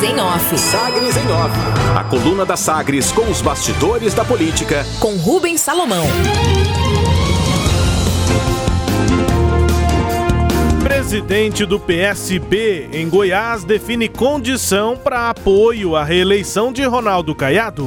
Sagres em Off. Sagres em Off. A coluna da Sagres com os bastidores da política. Com Rubens Salomão. Presidente do PSB em Goiás define condição para apoio à reeleição de Ronaldo Caiado.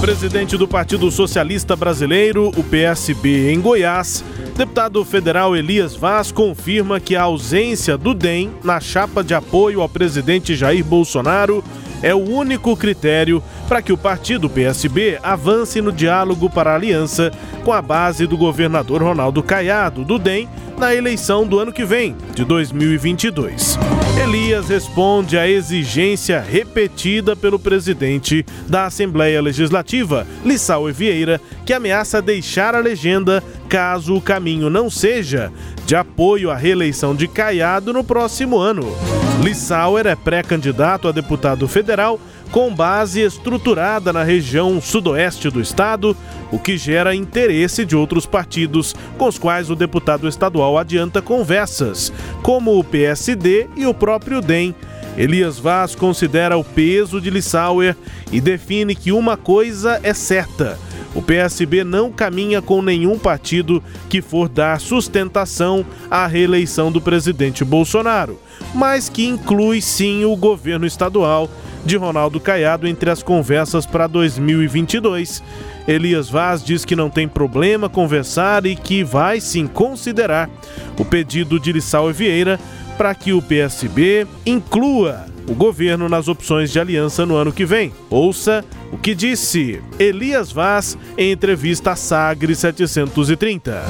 Presidente do Partido Socialista Brasileiro, o PSB, em Goiás, deputado federal Elias Vaz confirma que a ausência do DEM na chapa de apoio ao presidente Jair Bolsonaro é o único critério para que o partido PSB avance no diálogo para aliança com a base do governador Ronaldo Caiado, do DEM, na eleição do ano que vem, de 2022. Elias responde à exigência repetida pelo presidente da Assembleia Legislativa, Lissau Vieira, que ameaça deixar a legenda caso o caminho não seja de apoio à reeleição de Caiado no próximo ano. Lissauer é pré-candidato a deputado federal com base estruturada na região sudoeste do estado, o que gera interesse de outros partidos com os quais o deputado estadual adianta conversas, como o PSD e o próprio DEM. Elias Vaz considera o peso de Lissauer e define que uma coisa é certa: o PSB não caminha com nenhum partido que for dar sustentação à reeleição do presidente Bolsonaro, mas que inclui sim o governo estadual de Ronaldo Caiado entre as conversas para 2022. Elias Vaz diz que não tem problema conversar e que vai sim considerar o pedido de Lissau Vieira para que o PSB inclua o governo nas opções de aliança no ano que vem. Ouça o que disse Elias Vaz em entrevista à Sagre 730.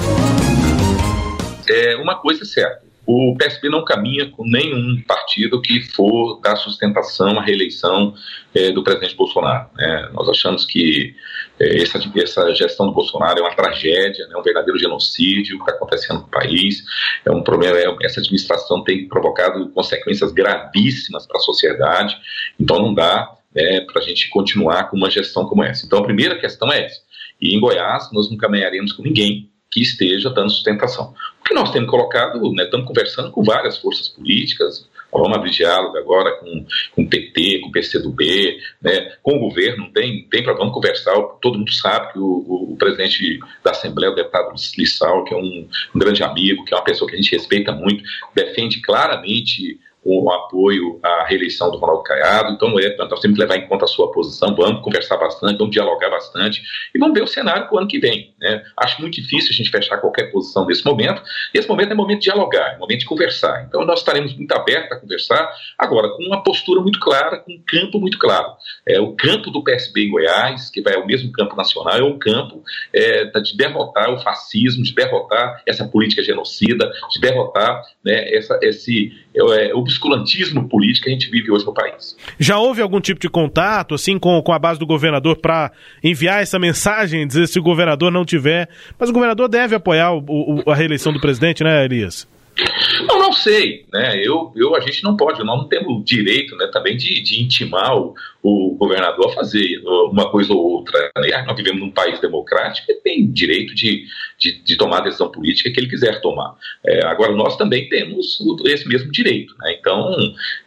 É uma coisa é certa o PSB não caminha com nenhum partido que for dar sustentação à reeleição é, do presidente Bolsonaro. Né? Nós achamos que é, essa, essa, gestão do Bolsonaro é uma tragédia, né? um verdadeiro genocídio que está acontecendo no país. É um problema. É, essa administração tem provocado consequências gravíssimas para a sociedade. Então não dá né, para a gente continuar com uma gestão como essa. Então a primeira questão é essa. E em Goiás nós não caminharemos com ninguém que esteja dando sustentação. Que nós temos colocado, né, estamos conversando com várias forças políticas, vamos abrir diálogo agora com, com o PT, com o PCdoB, né, com o governo, tem, tem para vamos conversar, todo mundo sabe que o, o, o, presidente da Assembleia, o deputado Lissau, que é um, um grande amigo, que é uma pessoa que a gente respeita muito, defende claramente o apoio à reeleição do Ronaldo Caiado. Então, é, nós temos que levar em conta a sua posição, vamos conversar bastante, vamos dialogar bastante e vamos ver o cenário para o ano que vem. Né? Acho muito difícil a gente fechar qualquer posição nesse momento. Esse momento é momento de dialogar, é momento de conversar. Então, nós estaremos muito abertos a conversar, agora, com uma postura muito clara, com um campo muito claro. É, o campo do PSB em Goiás, que vai ao mesmo campo nacional, é o campo é, de derrotar o fascismo, de derrotar essa política genocida, de derrotar né, essa, esse é, obscurantismo político que a gente vive hoje no país. Já houve algum tipo de contato, assim, com, com a base do governador para enviar essa mensagem, dizer se o governador não tiver. Mas o governador deve apoiar o, o, a reeleição do presidente, né, Elias? Não, não sei, né? Eu, eu, a gente não pode, nós não temos direito, né, também de, de intimar o, o governador a fazer uma coisa ou outra. Né? Nós vivemos num país democrático e tem direito de, de, de, tomar a decisão política que ele quiser tomar. É, agora, nós também temos esse mesmo direito. Né? Então,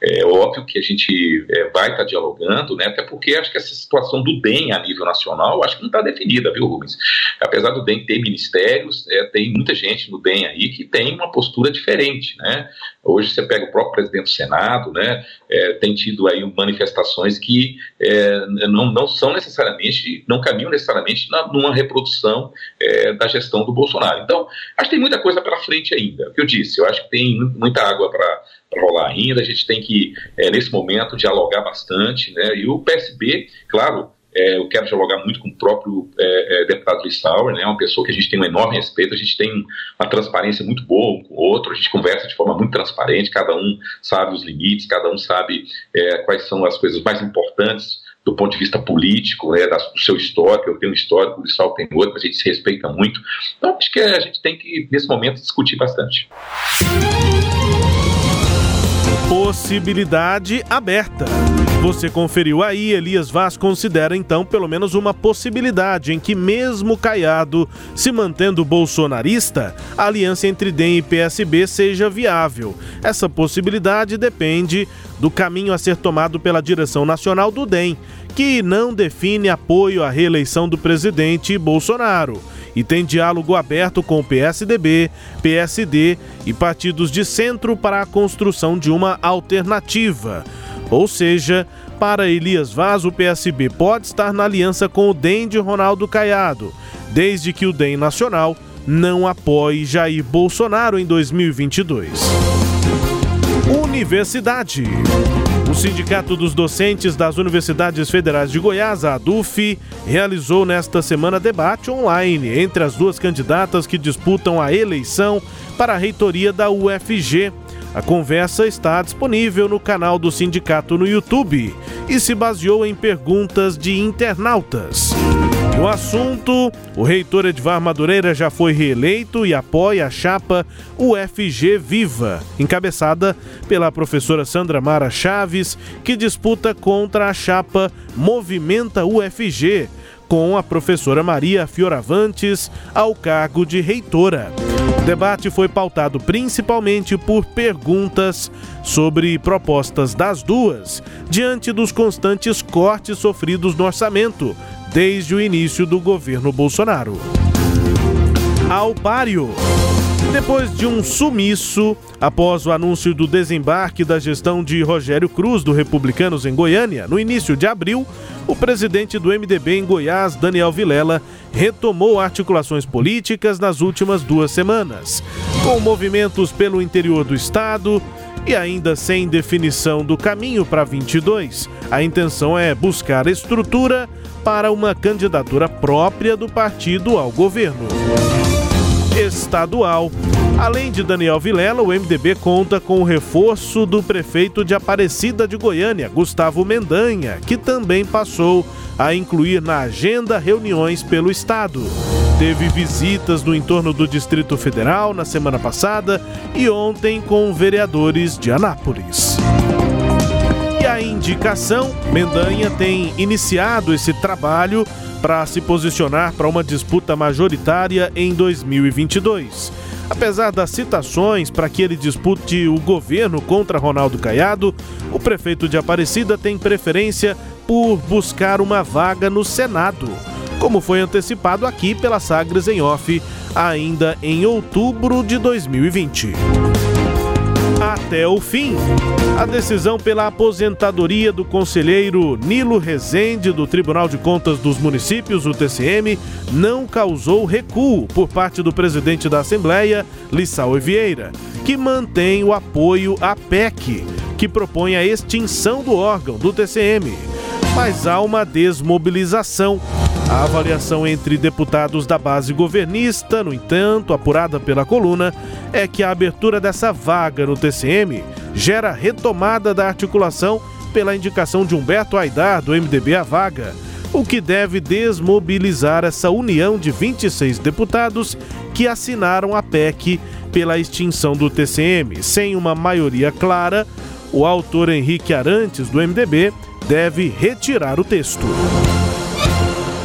é óbvio que a gente é, vai estar dialogando, né? até porque acho que essa situação do DEM a nível nacional, acho que não está definida, viu, Rubens? Apesar do DEM ter ministérios, é, tem muita gente no DEM aí que tem uma postura diferente. Né? Hoje você pega o próprio presidente do Senado, né? É, tem tido aí manifestações que é, não, não são necessariamente, não caminham necessariamente na, numa reprodução é, da gestão do Bolsonaro. Então, acho que tem muita coisa pela frente ainda. O que eu disse, eu acho que tem muita água para rolar ainda, a gente tem que, é, nesse momento, dialogar bastante, né? E o PSB, claro, é, eu quero dialogar muito com o próprio é, é, deputado Lissauer, né, uma pessoa que a gente tem um enorme respeito, a gente tem uma transparência muito boa com o outro, a gente conversa de forma muito transparente, cada um sabe os limites, cada um sabe é, quais são as coisas mais importantes do ponto de vista político, né, do seu histórico, eu tenho um histórico, o Lissau tem outro, a gente se respeita muito. Então, acho que a gente tem que, nesse momento, discutir bastante. Possibilidade aberta. Você conferiu aí, Elias Vaz considera então pelo menos uma possibilidade em que, mesmo Caiado se mantendo bolsonarista, a aliança entre DEM e PSB seja viável. Essa possibilidade depende do caminho a ser tomado pela direção nacional do DEM, que não define apoio à reeleição do presidente Bolsonaro e tem diálogo aberto com o PSDB, PSD e partidos de centro para a construção de uma alternativa. Ou seja, para Elias Vaz, o PSB pode estar na aliança com o DEM de Ronaldo Caiado, desde que o DEM nacional não apoie Jair Bolsonaro em 2022. Universidade. Sindicato dos Docentes das Universidades Federais de Goiás, a ADUF, realizou nesta semana debate online entre as duas candidatas que disputam a eleição para a reitoria da UFG. A conversa está disponível no canal do sindicato no YouTube e se baseou em perguntas de internautas. No assunto, o reitor Edvar Madureira já foi reeleito e apoia a chapa UFG Viva, encabeçada pela professora Sandra Mara Chaves, que disputa contra a chapa Movimenta UFG, com a professora Maria Fioravantes ao cargo de reitora. O debate foi pautado principalmente por perguntas sobre propostas das duas, diante dos constantes cortes sofridos no orçamento desde o início do governo Bolsonaro. Alpário. Depois de um sumiço, após o anúncio do desembarque da gestão de Rogério Cruz do Republicanos em Goiânia, no início de abril, o presidente do MDB em Goiás, Daniel Vilela, retomou articulações políticas nas últimas duas semanas, com movimentos pelo interior do estado e ainda sem definição do caminho para 22. A intenção é buscar estrutura para uma candidatura própria do partido ao governo estadual. Além de Daniel Vilela, o MDB conta com o reforço do prefeito de Aparecida de Goiânia, Gustavo Mendanha, que também passou a incluir na agenda reuniões pelo estado. Teve visitas no entorno do Distrito Federal na semana passada e ontem com vereadores de Anápolis. E a indicação, Mendanha tem iniciado esse trabalho para se posicionar para uma disputa majoritária em 2022. Apesar das citações para que ele dispute o governo contra Ronaldo Caiado, o prefeito de Aparecida tem preferência por buscar uma vaga no Senado, como foi antecipado aqui pela Sagres em Off ainda em outubro de 2020 até o fim. A decisão pela aposentadoria do conselheiro Nilo Rezende do Tribunal de Contas dos Municípios, o TCM, não causou recuo por parte do presidente da Assembleia, Lissau Vieira, que mantém o apoio à PEC, que propõe a extinção do órgão do TCM. Mas há uma desmobilização a avaliação entre deputados da base governista, no entanto, apurada pela coluna, é que a abertura dessa vaga no TCM gera retomada da articulação pela indicação de Humberto Aidar, do MDB, à vaga, o que deve desmobilizar essa união de 26 deputados que assinaram a PEC pela extinção do TCM. Sem uma maioria clara, o autor Henrique Arantes, do MDB, deve retirar o texto.